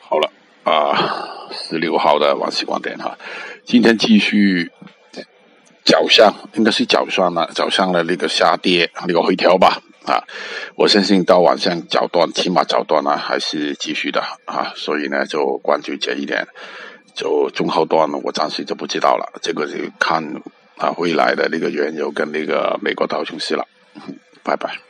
好了啊，十六号的晚喜光点哈，今天继续早上应该是早上了，早上的那个下跌那个回调吧。啊，我相信到晚上早段起码早段呢还是继续的啊，所以呢就关注这一点，就中后段呢我暂时就不知道了，这个就看啊未来的那个原油跟那个美国道琼斯了，拜拜。